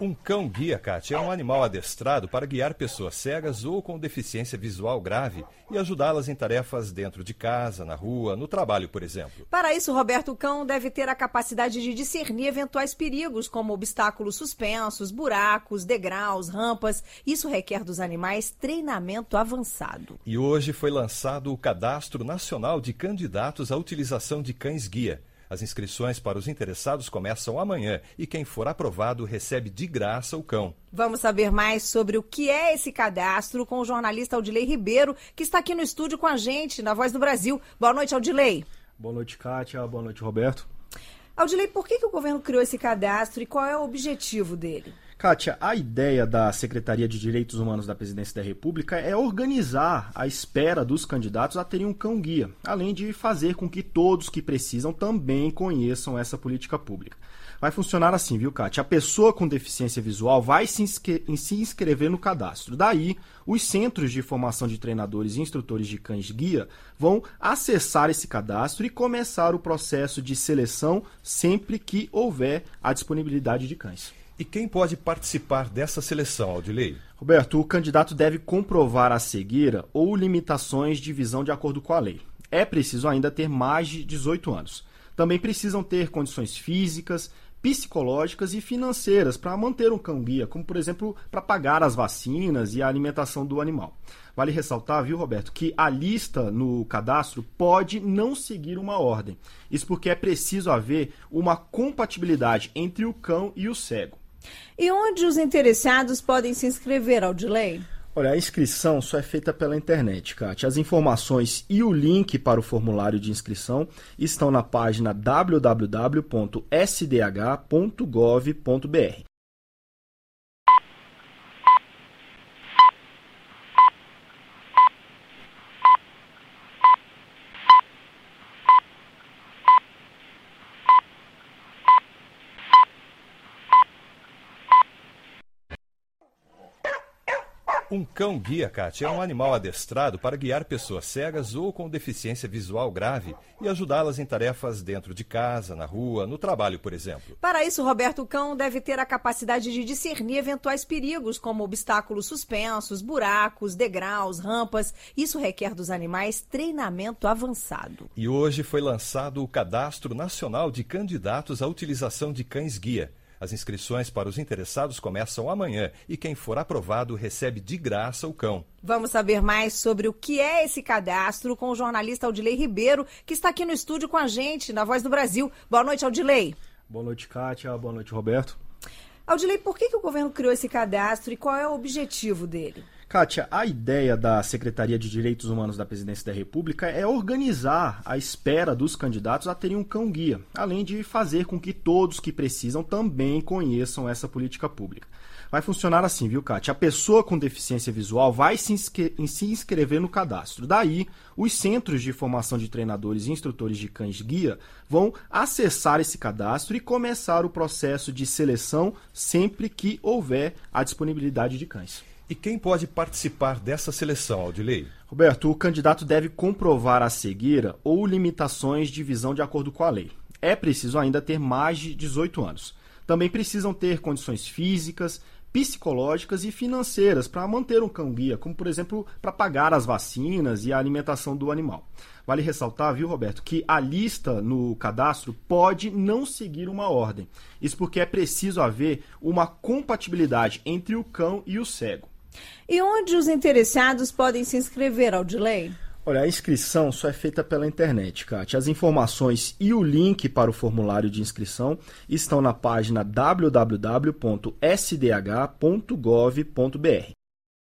Um cão-guia, Kátia, é um animal adestrado para guiar pessoas cegas ou com deficiência visual grave e ajudá-las em tarefas dentro de casa, na rua, no trabalho, por exemplo. Para isso, Roberto Cão deve ter a capacidade de discernir eventuais perigos, como obstáculos suspensos, buracos, degraus, rampas. Isso requer dos animais treinamento avançado. E hoje foi lançado o Cadastro Nacional de Candidatos à Utilização de Cães-Guia. As inscrições para os interessados começam amanhã e quem for aprovado recebe de graça o cão. Vamos saber mais sobre o que é esse cadastro com o jornalista Aldilei Ribeiro, que está aqui no estúdio com a gente, na Voz do Brasil. Boa noite, Aldilei. Boa noite, Kátia. Boa noite, Roberto. Aldilei, por que, que o governo criou esse cadastro e qual é o objetivo dele? Kátia, a ideia da Secretaria de Direitos Humanos da Presidência da República é organizar a espera dos candidatos a terem um cão-guia, além de fazer com que todos que precisam também conheçam essa política pública. Vai funcionar assim, viu, Kátia? A pessoa com deficiência visual vai se, se inscrever no cadastro. Daí, os centros de formação de treinadores e instrutores de cães-guia vão acessar esse cadastro e começar o processo de seleção sempre que houver a disponibilidade de cães. E quem pode participar dessa seleção, Aldilei? Roberto, o candidato deve comprovar a cegueira ou limitações de visão de acordo com a lei. É preciso ainda ter mais de 18 anos. Também precisam ter condições físicas, psicológicas e financeiras para manter um cão-guia, como por exemplo para pagar as vacinas e a alimentação do animal. Vale ressaltar, viu, Roberto, que a lista no cadastro pode não seguir uma ordem. Isso porque é preciso haver uma compatibilidade entre o cão e o cego. E onde os interessados podem se inscrever, Aldilei? Olha, a inscrição só é feita pela internet, Kátia. As informações e o link para o formulário de inscrição estão na página www.sdh.gov.br. Um cão-guia, Kátia, é um animal adestrado para guiar pessoas cegas ou com deficiência visual grave e ajudá-las em tarefas dentro de casa, na rua, no trabalho, por exemplo. Para isso, Roberto Cão deve ter a capacidade de discernir eventuais perigos, como obstáculos suspensos, buracos, degraus, rampas. Isso requer dos animais treinamento avançado. E hoje foi lançado o Cadastro Nacional de Candidatos à Utilização de Cães-Guia. As inscrições para os interessados começam amanhã e quem for aprovado recebe de graça o cão. Vamos saber mais sobre o que é esse cadastro com o jornalista Aldilei Ribeiro, que está aqui no estúdio com a gente, na Voz do Brasil. Boa noite, Aldilei. Boa noite, Kátia. Boa noite, Roberto. Aldilei, por que, que o governo criou esse cadastro e qual é o objetivo dele? Kátia, a ideia da Secretaria de Direitos Humanos da Presidência da República é organizar a espera dos candidatos a terem um cão-guia, além de fazer com que todos que precisam também conheçam essa política pública. Vai funcionar assim, viu, Kátia? A pessoa com deficiência visual vai se, se inscrever no cadastro. Daí, os centros de formação de treinadores e instrutores de cães-guia vão acessar esse cadastro e começar o processo de seleção sempre que houver a disponibilidade de cães. E quem pode participar dessa seleção, Aldilei? Roberto, o candidato deve comprovar a cegueira ou limitações de visão de acordo com a lei. É preciso ainda ter mais de 18 anos. Também precisam ter condições físicas, psicológicas e financeiras para manter um cão-guia, como por exemplo para pagar as vacinas e a alimentação do animal. Vale ressaltar, viu, Roberto, que a lista no cadastro pode não seguir uma ordem. Isso porque é preciso haver uma compatibilidade entre o cão e o cego. E onde os interessados podem se inscrever, Aldilei? Olha, a inscrição só é feita pela internet, Kátia. As informações e o link para o formulário de inscrição estão na página www.sdh.gov.br.